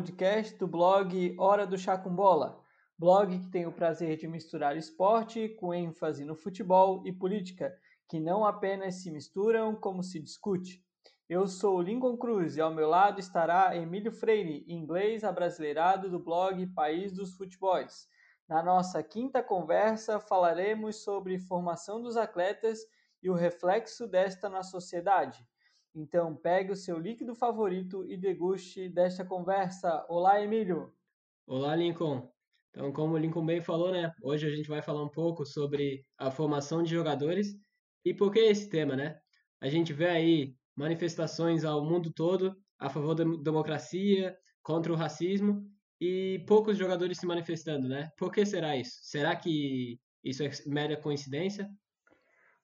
Podcast do blog Hora do Chá com Bola, blog que tem o prazer de misturar esporte com ênfase no futebol e política, que não apenas se misturam, como se discute. Eu sou Lincoln Cruz e ao meu lado estará Emílio Freire, inglês abrasileirado do blog País dos Futebols. Na nossa quinta conversa falaremos sobre formação dos atletas e o reflexo desta na sociedade. Então, pegue o seu líquido favorito e deguste desta conversa. Olá, Emílio. Olá, Lincoln. Então, como o Lincoln bem falou, né? Hoje a gente vai falar um pouco sobre a formação de jogadores e por que esse tema, né? A gente vê aí manifestações ao mundo todo a favor da democracia, contra o racismo e poucos jogadores se manifestando, né? Por que será isso? Será que isso é mera coincidência?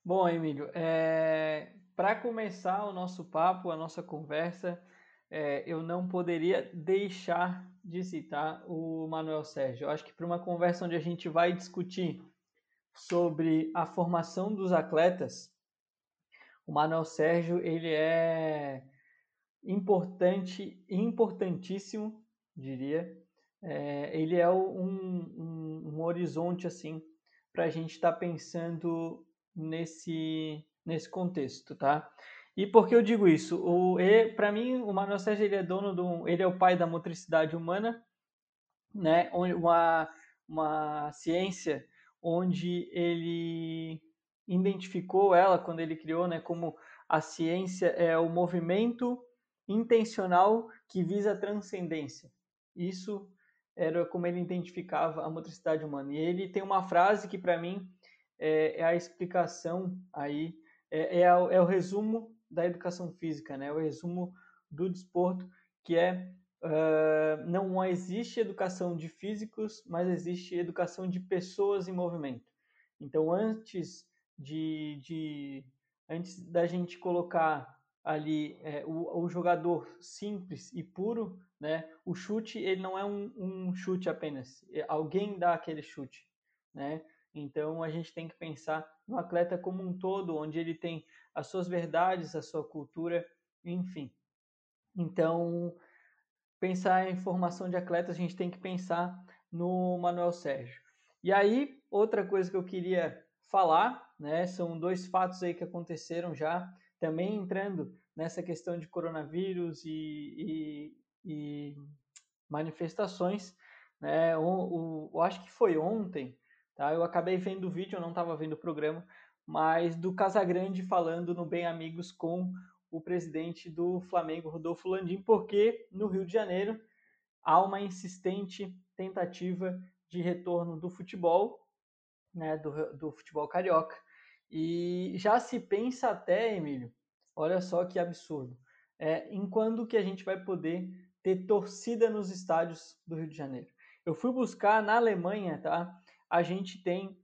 Bom, Emílio, é... Para começar o nosso papo, a nossa conversa, é, eu não poderia deixar de citar o Manuel Sérgio. Eu acho que para uma conversa onde a gente vai discutir sobre a formação dos atletas, o Manuel Sérgio ele é importante, importantíssimo, diria. É, ele é um, um, um horizonte assim para a gente estar tá pensando nesse nesse contexto, tá? E por que eu digo isso? O para mim, o Manuel Sérgio ele é dono do, ele é o pai da motricidade humana, né? Uma uma ciência onde ele identificou ela quando ele criou, né, como a ciência é o movimento intencional que visa a transcendência. Isso era como ele identificava a motricidade humana. E ele tem uma frase que para mim é, é, a explicação aí é, é, o, é o resumo da educação física, né? o resumo do desporto, que é uh, não existe educação de físicos, mas existe educação de pessoas em movimento. Então, antes de, de antes da gente colocar ali é, o, o, jogador simples e puro, né? O chute ele não é um, um chute apenas, é, alguém dá aquele chute, né? Então a gente tem que pensar no atleta como um todo, onde ele tem as suas verdades, a sua cultura, enfim. Então, pensar em formação de atletas, a gente tem que pensar no Manuel Sérgio. E aí, outra coisa que eu queria falar, né, são dois fatos aí que aconteceram já, também entrando nessa questão de coronavírus e, e, e manifestações, né, o, eu acho que foi ontem, Tá? Eu acabei vendo o vídeo, eu não estava vendo o programa, mas do Casagrande falando no Bem Amigos com o presidente do Flamengo, Rodolfo Landim, porque no Rio de Janeiro há uma insistente tentativa de retorno do futebol, né, do, do futebol carioca. E já se pensa até, Emílio, olha só que absurdo, é, em quando que a gente vai poder ter torcida nos estádios do Rio de Janeiro. Eu fui buscar na Alemanha, tá? A gente tem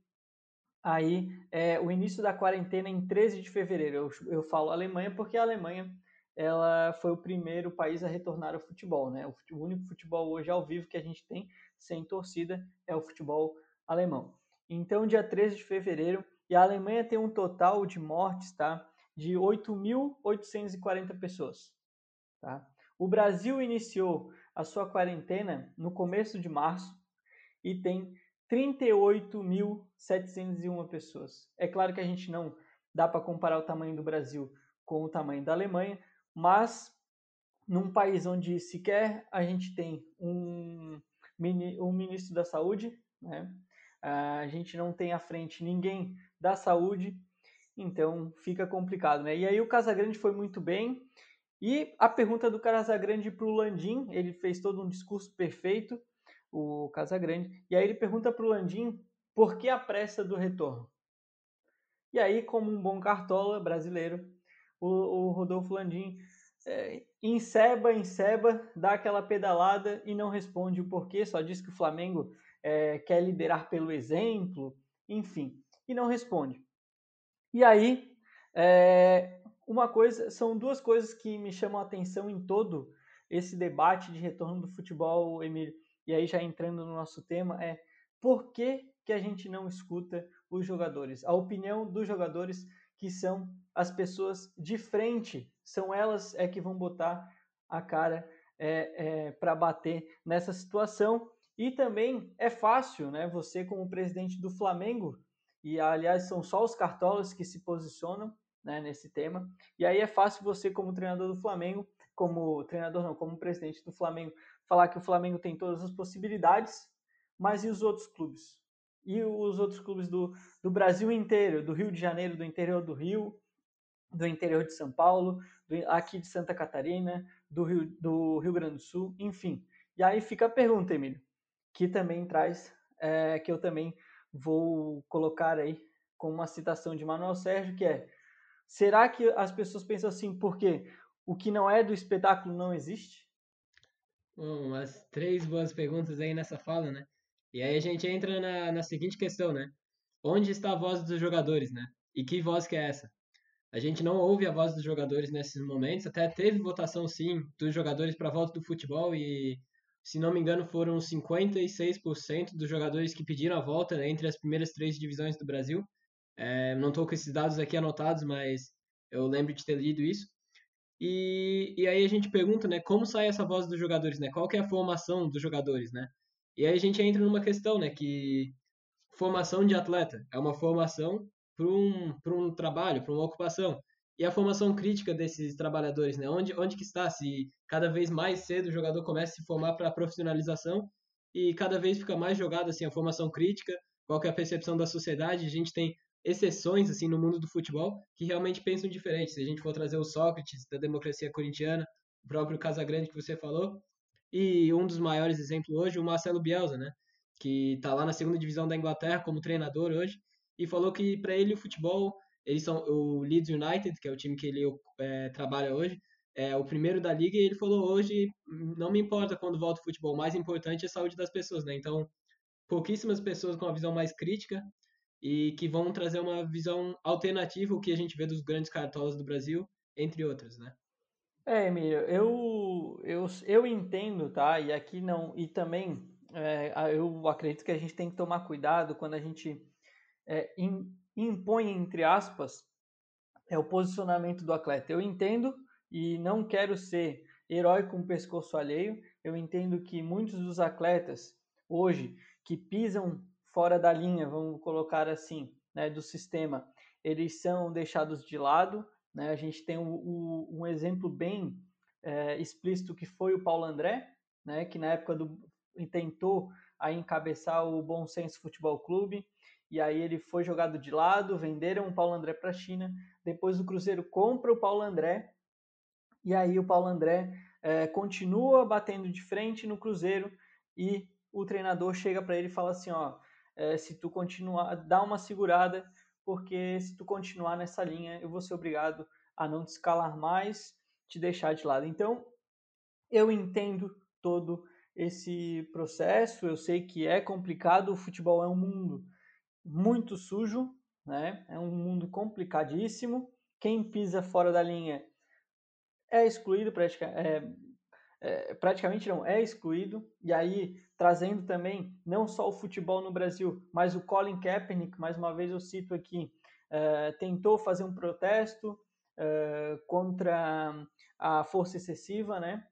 aí é, o início da quarentena em 13 de fevereiro. Eu, eu falo Alemanha porque a Alemanha ela foi o primeiro país a retornar ao futebol, né? O, o, único futebol hoje ao vivo que a gente tem sem torcida é o futebol alemão. Então, dia 13 de fevereiro, e a Alemanha tem um total de mortes, tá? De 8.840 pessoas, tá? O Brasil iniciou a sua quarentena no começo de março e tem 38.701 pessoas. É claro que a gente não dá para comparar o tamanho do Brasil com o tamanho da Alemanha, mas num país onde sequer a gente tem um, um ministro da saúde, né? a gente não tem à frente ninguém da saúde, então fica complicado. Né? E aí o Casagrande foi muito bem, e a pergunta do Casagrande para o Landim, ele fez todo um discurso perfeito, o Casagrande. E aí ele pergunta para o Landim por que a pressa do retorno. E aí, como um bom cartola brasileiro, o, o Rodolfo Landim é, enceba, enceba, dá aquela pedalada e não responde o porquê, só diz que o Flamengo é, quer liderar pelo exemplo, enfim, e não responde. E aí, é, uma coisa, são duas coisas que me chamam a atenção em todo esse debate de retorno do futebol, Emílio e aí já entrando no nosso tema, é por que, que a gente não escuta os jogadores? A opinião dos jogadores que são as pessoas de frente, são elas é que vão botar a cara é, é, para bater nessa situação. E também é fácil, né? Você, como presidente do Flamengo, e aliás são só os cartolas que se posicionam né, nesse tema. E aí é fácil você, como treinador do Flamengo, como treinador não, como presidente do Flamengo, falar que o Flamengo tem todas as possibilidades, mas e os outros clubes? E os outros clubes do, do Brasil inteiro, do Rio de Janeiro, do interior do Rio, do interior de São Paulo, do, aqui de Santa Catarina, do Rio, do Rio Grande do Sul, enfim. E aí fica a pergunta, Emílio, que também traz, é, que eu também vou colocar aí com uma citação de Manuel Sérgio, que é Será que as pessoas pensam assim porque o que não é do espetáculo não existe? Umas três boas perguntas aí nessa fala, né? E aí a gente entra na, na seguinte questão, né? Onde está a voz dos jogadores, né? E que voz que é essa? A gente não ouve a voz dos jogadores nesses momentos, até teve votação sim dos jogadores para volta do futebol e se não me engano foram 56% dos jogadores que pediram a volta entre as primeiras três divisões do Brasil. É, não estou com esses dados aqui anotados, mas eu lembro de ter lido isso. E, e aí a gente pergunta, né, como sai essa voz dos jogadores, né? Qual que é a formação dos jogadores, né? E aí a gente entra numa questão, né, que formação de atleta é uma formação para um, um trabalho, para uma ocupação. E a formação crítica desses trabalhadores, né? Onde, onde que está? Se cada vez mais cedo o jogador começa a se formar para a profissionalização e cada vez fica mais jogada assim a formação crítica, qual que é a percepção da sociedade? A gente tem exceções assim no mundo do futebol que realmente pensam diferente. Se a gente for trazer o Sócrates da democracia corintiana, o próprio Casagrande que você falou, e um dos maiores exemplos hoje, o Marcelo Bielsa, né? Que está lá na segunda divisão da Inglaterra como treinador hoje e falou que para ele o futebol, eles são o Leeds United, que é o time que ele é, trabalha hoje, é o primeiro da liga e ele falou hoje não me importa quando volta o futebol, o mais importante é a saúde das pessoas, né? Então pouquíssimas pessoas com uma visão mais crítica e que vão trazer uma visão alternativa ao que a gente vê dos grandes cartolas do Brasil, entre outras, né? É, Emílio, eu, eu, eu entendo, tá? E aqui não. E também é, eu acredito que a gente tem que tomar cuidado quando a gente é, impõe, entre aspas, é o posicionamento do atleta. Eu entendo e não quero ser herói com o pescoço alheio. Eu entendo que muitos dos atletas hoje que pisam fora da linha, vamos colocar assim, né, do sistema, eles são deixados de lado. Né? A gente tem o, o, um exemplo bem é, explícito que foi o Paulo André, né, que na época do tentou aí encabeçar o Bom Senso Futebol Clube, e aí ele foi jogado de lado, venderam o Paulo André para a China, depois o Cruzeiro compra o Paulo André, e aí o Paulo André é, continua batendo de frente no Cruzeiro, e o treinador chega para ele e fala assim, ó, é, se tu continuar, dá uma segurada, porque se tu continuar nessa linha, eu vou ser obrigado a não te escalar mais, te deixar de lado. Então, eu entendo todo esse processo, eu sei que é complicado, o futebol é um mundo muito sujo, né? É um mundo complicadíssimo. Quem pisa fora da linha é excluído, praticamente, é, é, praticamente não, é excluído. E aí trazendo também não só o futebol no Brasil, mas o Colin Kaepernick, mais uma vez eu cito aqui, uh, tentou fazer um protesto uh, contra a força excessiva né,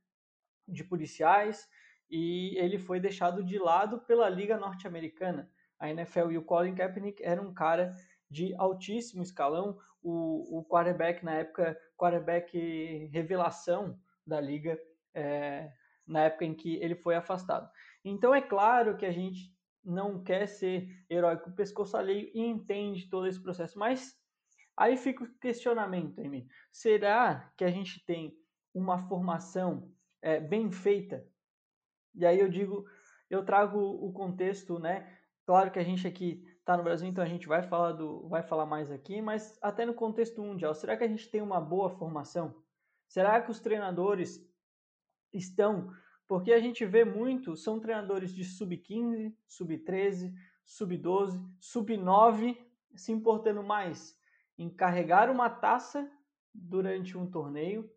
de policiais e ele foi deixado de lado pela Liga Norte-Americana. A NFL e o Colin Kaepernick era um cara de altíssimo escalão, o, o quarterback na época, quarterback revelação da liga, é, na época em que ele foi afastado. Então é claro que a gente não quer ser herói com o pescoço alheio e entende todo esse processo, mas aí fica o questionamento, Amy. Será que a gente tem uma formação é, bem feita? E aí eu digo, eu trago o contexto, né? Claro que a gente aqui está no Brasil, então a gente vai falar do, vai falar mais aqui, mas até no contexto mundial, será que a gente tem uma boa formação? Será que os treinadores estão porque a gente vê muito, são treinadores de sub-15, sub-13, sub-12, sub-9 se importando mais em carregar uma taça durante um torneio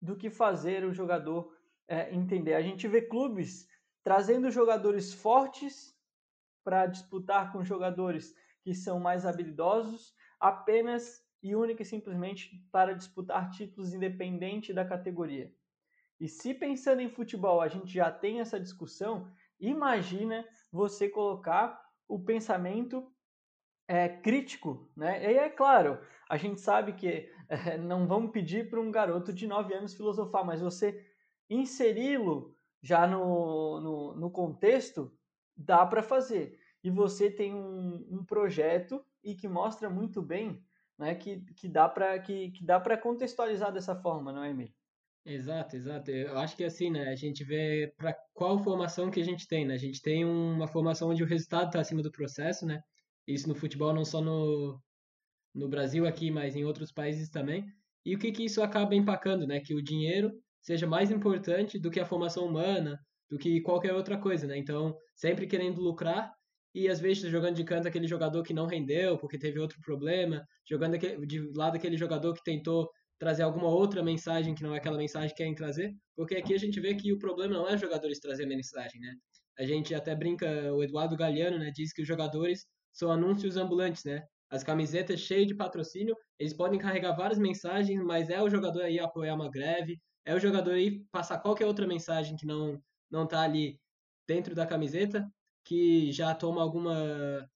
do que fazer o jogador é, entender. A gente vê clubes trazendo jogadores fortes para disputar com jogadores que são mais habilidosos, apenas e única e simplesmente para disputar títulos independente da categoria. E se pensando em futebol a gente já tem essa discussão, imagina você colocar o pensamento é, crítico, né? E é claro, a gente sabe que é, não vamos pedir para um garoto de 9 anos filosofar, mas você inseri-lo já no, no, no, contexto, dá para fazer. E você tem um, um, projeto e que mostra muito bem né, que, que dá para que, que dá contextualizar dessa forma, não é, Emílio? Exato, exato. Eu acho que assim, né, a gente vê para qual formação que a gente tem, né? A gente tem uma formação onde o resultado está acima do processo, né? Isso no futebol não só no, no Brasil aqui, mas em outros países também. E o que que isso acaba empacando, né? Que o dinheiro seja mais importante do que a formação humana, do que qualquer outra coisa, né? Então, sempre querendo lucrar e às vezes jogando de canto aquele jogador que não rendeu porque teve outro problema, jogando de lado aquele jogador que tentou trazer alguma outra mensagem que não é aquela mensagem que querem trazer, porque aqui a gente vê que o problema não é jogadores trazer mensagem, né? A gente até brinca, o Eduardo Galeano, né, diz que os jogadores são anúncios ambulantes, né? As camisetas cheias de patrocínio, eles podem carregar várias mensagens, mas é o jogador aí apoiar uma greve, é o jogador aí passar qualquer outra mensagem que não não tá ali dentro da camiseta, que já toma alguma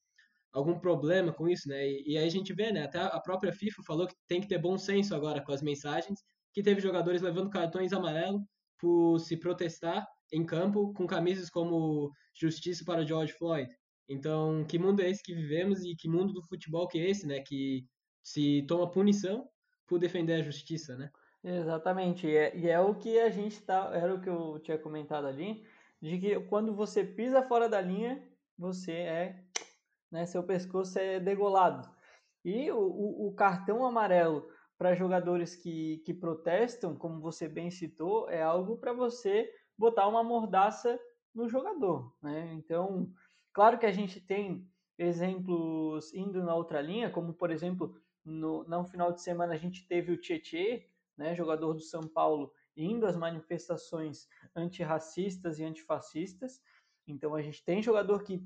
algum problema com isso, né? E, e, aí a gente vê, né? Até a própria FIFA falou que tem que ter bom senso agora com as mensagens, que teve jogadores levando cartões amarelos por se protestar em campo com camisas como Justiça para George Floyd. Então, que mundo é esse que vivemos e que mundo do futebol que é esse, né? Que se toma punição por defender a justiça, né? Exatamente, e é, e é o que a gente tá, era o que eu tinha comentado ali, de que quando você pisa fora da linha, você é né? Seu pescoço é degolado. E o, o cartão amarelo para jogadores que, que protestam, como você bem citou, é algo para você botar uma mordaça no jogador, né? Então, claro que a gente tem exemplos indo na outra linha, como por exemplo, no, no final de semana a gente teve o Tietê, né, jogador do São Paulo, indo às manifestações antirracistas e antifascistas. Então a gente tem jogador que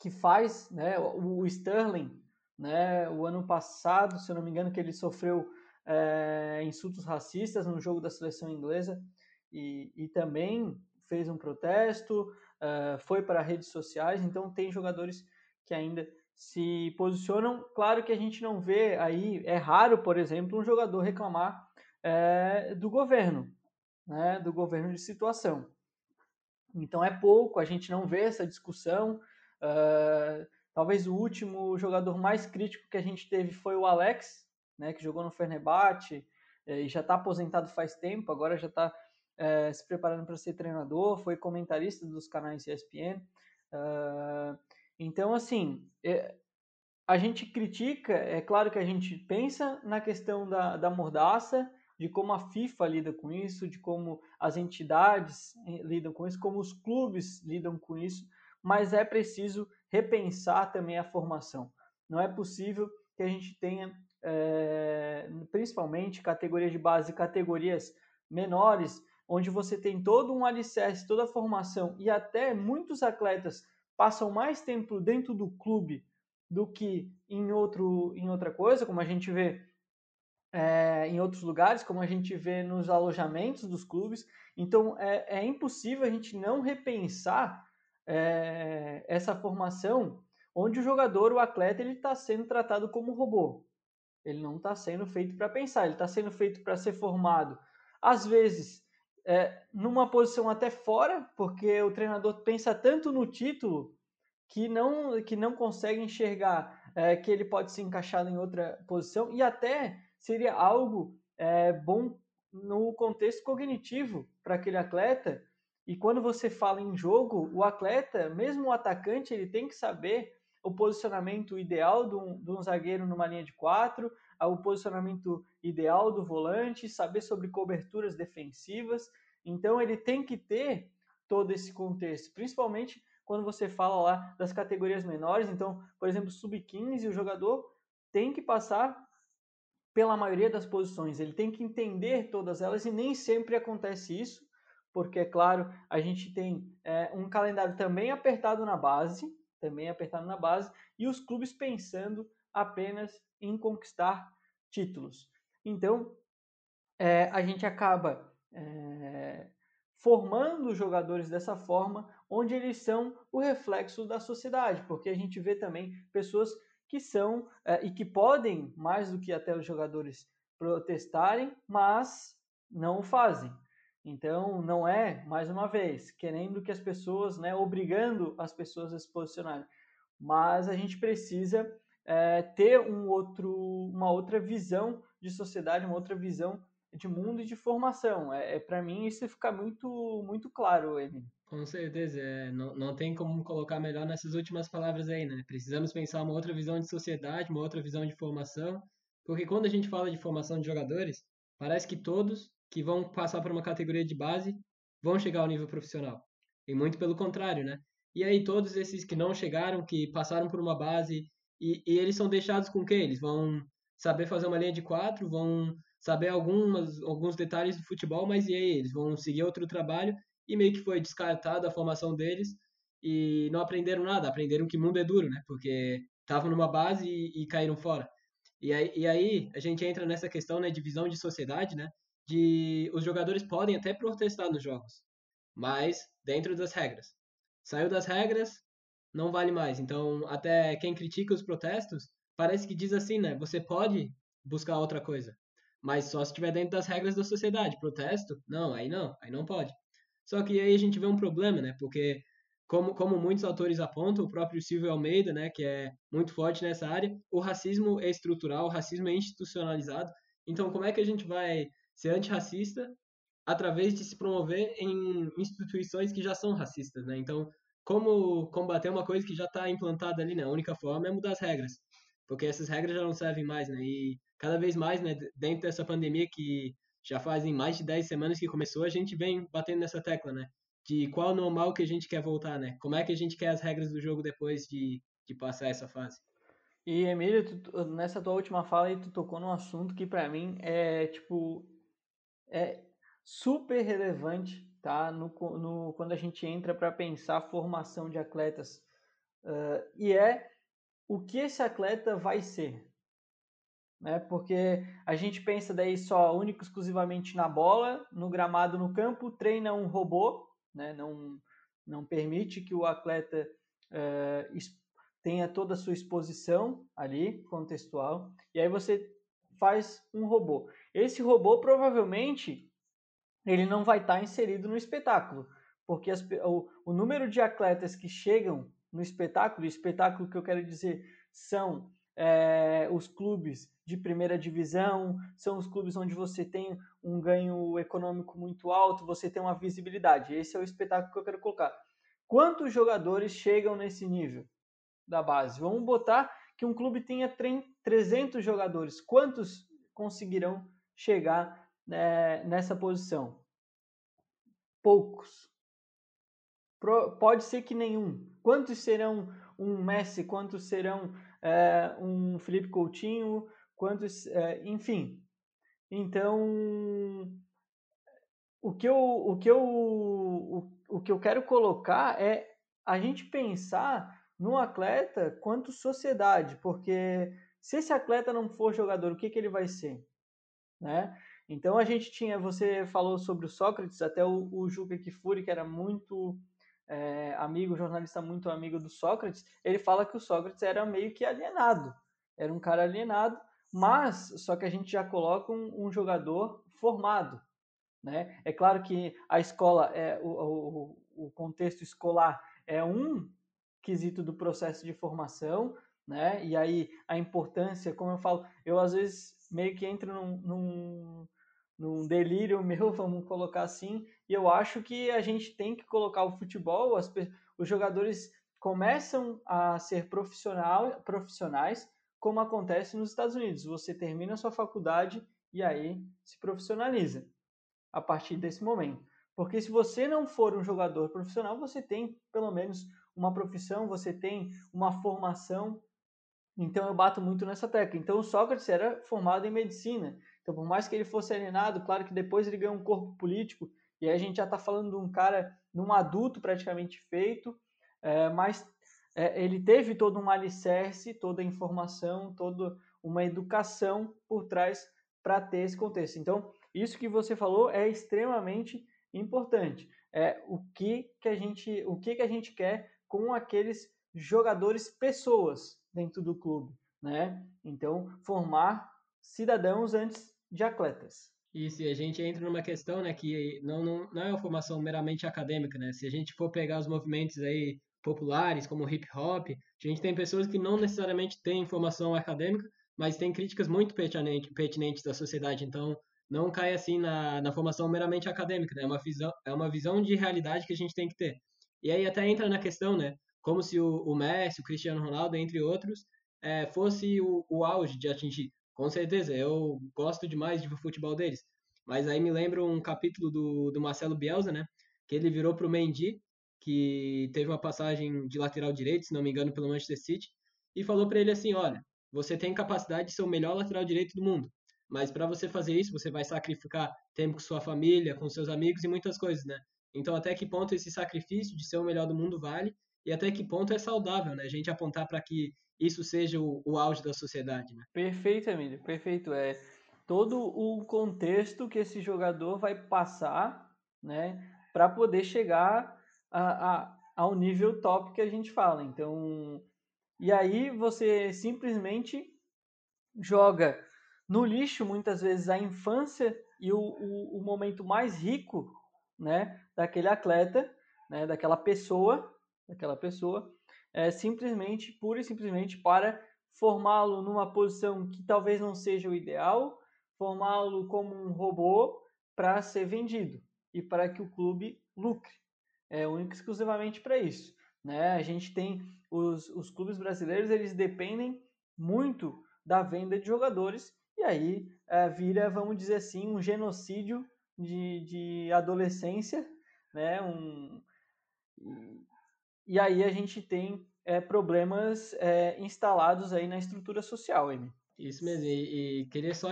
que faz, né, o Sterling, né, o ano passado, se eu não me engano, que ele sofreu é, insultos racistas no jogo da seleção inglesa e, e também fez um protesto, é, foi para redes sociais, então tem jogadores que ainda se posicionam. Claro que a gente não vê aí, é raro, por exemplo, um jogador reclamar é, do governo, né, do governo de situação. Então é pouco, a gente não vê essa discussão, Uh, talvez o último jogador mais crítico que a gente teve foi o Alex, né, que jogou no Fenerbahçe eh, e já está aposentado faz tempo, agora já está eh, se preparando para ser treinador, foi comentarista dos canais ESPN. Uh, então, assim, é, a gente critica, é claro que a gente pensa na questão da, da mordaça, de como a FIFA lida com isso, de como as entidades lidam com isso, como os clubes lidam com isso, mas é preciso repensar também a formação. Não é possível que a gente tenha, é, principalmente, categorias de base, categorias menores, onde você tem todo um alicerce, toda a formação e até muitos atletas passam mais tempo dentro do clube do que em, outro, em outra coisa, como a gente vê é, em outros lugares, como a gente vê nos alojamentos dos clubes. Então é, é impossível a gente não repensar é, essa formação onde o jogador, o atleta, ele está sendo tratado como robô. Ele não está sendo feito para pensar, ele está sendo feito para ser formado. Às vezes, é, numa posição até fora, porque o treinador pensa tanto no título que não, que não consegue enxergar é, que ele pode se encaixar em outra posição e até seria algo é, bom no contexto cognitivo para aquele atleta e quando você fala em jogo, o atleta, mesmo o atacante, ele tem que saber o posicionamento ideal de um, de um zagueiro numa linha de quatro, o posicionamento ideal do volante, saber sobre coberturas defensivas. Então ele tem que ter todo esse contexto, principalmente quando você fala lá das categorias menores. Então, por exemplo, sub-15, o jogador tem que passar pela maioria das posições, ele tem que entender todas elas e nem sempre acontece isso porque, é claro, a gente tem é, um calendário também apertado na base, também apertado na base, e os clubes pensando apenas em conquistar títulos. Então, é, a gente acaba é, formando jogadores dessa forma, onde eles são o reflexo da sociedade, porque a gente vê também pessoas que são é, e que podem, mais do que até os jogadores, protestarem, mas não o fazem. Então, não é, mais uma vez, querendo que as pessoas, né, obrigando as pessoas a se posicionarem, mas a gente precisa é, ter um outro, uma outra visão de sociedade, uma outra visão de mundo e de formação. É, é para mim isso fica muito muito claro, Emílio. Com certeza, é, não, não tem como colocar melhor nessas últimas palavras aí, né? Precisamos pensar uma outra visão de sociedade, uma outra visão de formação, porque quando a gente fala de formação de jogadores, parece que todos que vão passar por uma categoria de base vão chegar ao nível profissional. E muito pelo contrário, né? E aí todos esses que não chegaram, que passaram por uma base, e, e eles são deixados com o quê? Eles vão saber fazer uma linha de quatro, vão saber algumas, alguns detalhes do futebol, mas e aí? Eles vão seguir outro trabalho e meio que foi descartada a formação deles e não aprenderam nada, aprenderam que mundo é duro, né? Porque estavam numa base e, e, caíram fora. E aí, e aí a gente entra nessa questão né, de visão de sociedade, né? De os jogadores podem até protestar nos jogos, mas dentro das regras. Saiu das regras, não vale mais. Então, até quem critica os protestos parece que diz assim, né? Você pode buscar outra coisa, mas só se estiver dentro das regras da sociedade. Protesto? Não, aí não, aí não pode. Só que aí a gente vê um problema, né? Porque como, como muitos autores apontam, o próprio Silvio Almeida, né, que é muito forte nessa área, o racismo é estrutural, o racismo é institucionalizado. Então, como é que a gente vai ser antirracista através de se promover em instituições que já são racistas, né? Então, como combater uma coisa que já está implantada ali, né? A única forma é mudar as regras, porque essas regras já não servem mais, né? E cada vez mais, né, dentro dessa pandemia que já fazem mais de 10 semanas que começou, a gente vem batendo nessa tecla, né? De qual normal que a gente quer voltar, né? Como é que a gente quer as regras do jogo depois de, de passar essa fase. E, Emílio, tu, nessa tua última fala aí, tu tocou num assunto que para mim é, tipo, é super relevante, tá? No, no, quando a gente entra para pensar a formação de atletas. Uh, e é o que esse atleta vai ser, né? Porque a gente pensa daí só único exclusivamente na bola, no gramado, no campo, treina um robô, né? Não não permite que o atleta uh, tenha toda a sua exposição ali contextual. E aí você faz um robô. Esse robô provavelmente ele não vai estar inserido no espetáculo, porque as, o, o número de atletas que chegam no espetáculo, espetáculo que eu quero dizer são é, os clubes de primeira divisão, são os clubes onde você tem um ganho econômico muito alto, você tem uma visibilidade. Esse é o espetáculo que eu quero colocar. Quantos jogadores chegam nesse nível da base? Vamos botar que um clube tenha 300 jogadores. Quantos conseguirão chegar né, nessa posição? Poucos. Pode ser que nenhum. Quantos serão um Messi? Quantos serão é, um Felipe Coutinho, quantos, é, enfim. Então, o que eu, o que eu, o, o que eu quero colocar é a gente pensar no atleta quanto sociedade, porque se esse atleta não for jogador, o que, que ele vai ser, né? Então a gente tinha, você falou sobre o Sócrates, até o, o Juca Kifuri, que era muito é, amigo, jornalista muito amigo do Sócrates, ele fala que o Sócrates era meio que alienado, era um cara alienado, mas só que a gente já coloca um, um jogador formado, né? É claro que a escola, é o, o, o contexto escolar é um quesito do processo de formação, né? E aí a importância, como eu falo, eu às vezes meio que entro num, num num delírio meu, vamos colocar assim, e eu acho que a gente tem que colocar o futebol, as, os jogadores começam a ser profissional, profissionais, como acontece nos Estados Unidos. Você termina a sua faculdade e aí se profissionaliza a partir desse momento. Porque se você não for um jogador profissional, você tem pelo menos uma profissão, você tem uma formação. Então eu bato muito nessa tecla. Então Sócrates era formado em medicina. Então, por mais que ele fosse alienado, claro que depois ele ganhou um corpo político, e aí a gente já está falando de um cara, num adulto praticamente feito, é, mas é, ele teve todo um alicerce, toda a informação, toda uma educação por trás para ter esse contexto. Então, isso que você falou é extremamente importante. É o que que a gente, o que que a gente quer com aqueles jogadores pessoas dentro do clube, né? Então, formar cidadãos antes de atletas. Isso, e a gente entra numa questão, né, que não, não, não é uma formação meramente acadêmica, né? Se a gente for pegar os movimentos aí populares, como hip hop, a gente tem pessoas que não necessariamente têm formação acadêmica, mas têm críticas muito pertinentes, pertinentes da sociedade. Então, não cai assim na, na formação meramente acadêmica, né? É uma visão, é uma visão de realidade que a gente tem que ter. E aí até entra na questão, né? Como se o, o Messi, o Cristiano Ronaldo, entre outros, é, fosse o, o auge de atingir. Com certeza, eu gosto demais de ver o futebol deles. Mas aí me lembra um capítulo do, do Marcelo Bielsa, né? Que ele virou para o Mendy, que teve uma passagem de lateral direito, se não me engano, pelo Manchester City, e falou para ele assim: olha, você tem capacidade de ser o melhor lateral direito do mundo, mas para você fazer isso, você vai sacrificar tempo com sua família, com seus amigos e muitas coisas, né? Então, até que ponto esse sacrifício de ser o melhor do mundo vale e até que ponto é saudável, né? A gente apontar para que isso seja o, o auge da sociedade, né? Perfeito, Emílio, perfeito. É todo o contexto que esse jogador vai passar, né, para poder chegar a, a, ao nível top que a gente fala. Então, e aí você simplesmente joga no lixo muitas vezes a infância e o, o, o momento mais rico, né, daquele atleta, né, daquela pessoa, daquela pessoa, é, simplesmente, pura e simplesmente para formá-lo numa posição que talvez não seja o ideal, formá-lo como um robô para ser vendido e para que o clube lucre. É único exclusivamente para isso. Né? A gente tem os, os clubes brasileiros, eles dependem muito da venda de jogadores e aí é, vira, vamos dizer assim, um genocídio de, de adolescência, né? Um, e aí a gente tem é, problemas é, instalados aí na estrutura social, Amy. Isso mesmo, e, e queria só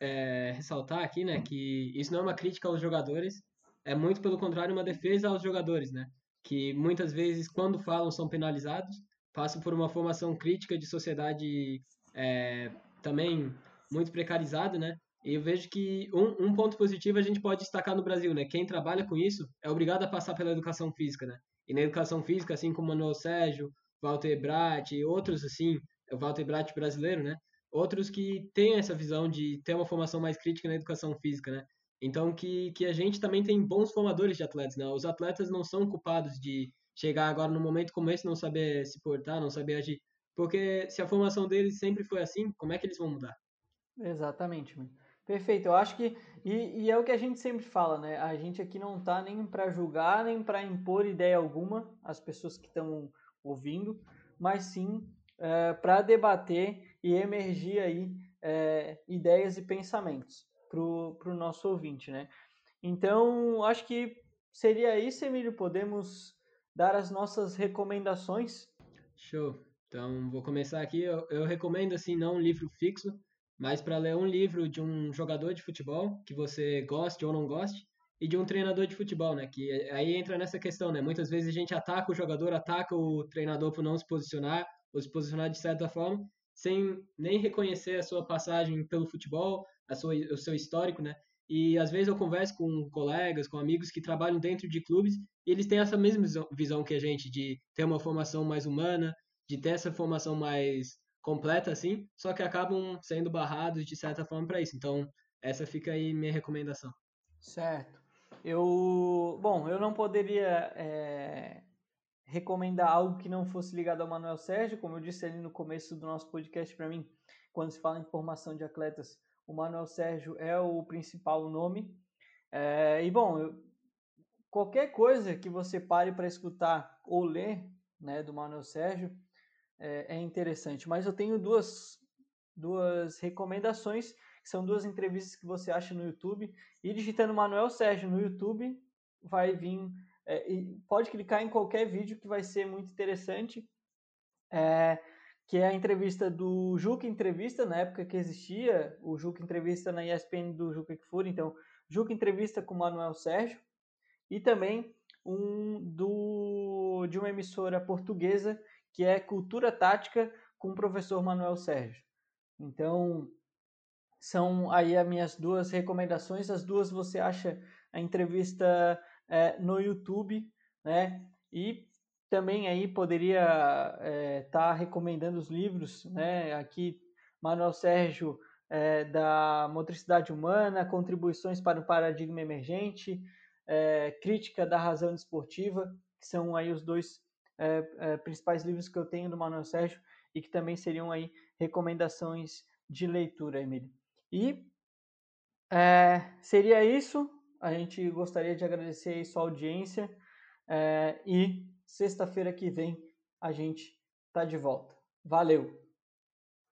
é, ressaltar aqui, né, que isso não é uma crítica aos jogadores, é muito pelo contrário uma defesa aos jogadores, né, que muitas vezes quando falam são penalizados, passam por uma formação crítica de sociedade é, também muito precarizada, né, e eu vejo que um, um ponto positivo a gente pode destacar no Brasil, né, quem trabalha com isso é obrigado a passar pela educação física, né, e na educação física, assim como Manuel Sérgio, Walter Bratt e outros assim, o Walter Bratt brasileiro, né? Outros que têm essa visão de ter uma formação mais crítica na educação física, né? Então que, que a gente também tem bons formadores de atletas, né? Os atletas não são culpados de chegar agora num momento como esse não saber se portar, não saber agir, porque se a formação deles sempre foi assim, como é que eles vão mudar? Exatamente, mano. Perfeito, eu acho que. E, e, é o que a gente sempre fala, né? A gente aqui não tá nem para julgar, nem para impor ideia alguma às pessoas que estão ouvindo, mas sim é, para debater e emergir aí é, ideias e pensamentos para o nosso ouvinte, né? Então, acho que seria isso, Emílio. Podemos dar as nossas recomendações. Show. Então, vou começar aqui. Eu, eu recomendo, assim, não um livro fixo, mas para ler um livro de um jogador de futebol que você goste ou não goste e de um treinador de futebol, né? Que aí entra nessa questão, né? Muitas vezes a gente ataca o jogador, ataca o treinador por não se posicionar ou se posicionar de certa forma, sem nem reconhecer a sua passagem pelo futebol, a sua, o seu histórico, né? E às vezes eu converso com colegas, com amigos que trabalham dentro de clubes e eles têm essa mesma visão que a gente de ter uma formação mais humana, de ter essa formação mais completa assim, só que acabam sendo barrados de certa forma para isso. Então, essa fica aí minha recomendação. Certo. Eu, bom, eu não poderia é, recomendar algo que não fosse ligado ao Manuel Sérgio, como eu disse ali no começo do nosso podcast para mim, quando se fala em formação de atletas, o Manuel Sérgio é o principal nome. É, e bom, eu, qualquer coisa que você pare para escutar ou ler, né, do Manuel Sérgio, é, é interessante. Mas eu tenho duas, duas recomendações, são duas entrevistas que você acha no YouTube. E digitando Manuel Sérgio no YouTube, vai vir. É, pode clicar em qualquer vídeo que vai ser muito interessante. É, que é a entrevista do Juca Entrevista, na época que existia o Juca Entrevista na ESPN do Juca Kfouri. Então, Juca Entrevista com Manuel Sérgio. E também um do, de uma emissora portuguesa que é Cultura Tática com o professor Manuel Sérgio. Então, são aí as minhas duas recomendações. As duas você acha a entrevista é, no YouTube, né? E também aí poderia estar é, tá recomendando os livros, né? Aqui, Manuel Sérgio, é, da Motricidade Humana, Contribuições para o Paradigma Emergente, é, Crítica da Razão Desportiva, que são aí os dois é, é, principais livros que eu tenho do Manuel Sérgio e que também seriam aí recomendações de leitura, Emílio. E é, seria isso. A gente gostaria de agradecer aí sua audiência e sexta-feira que vem a gente tá de volta. Valeu!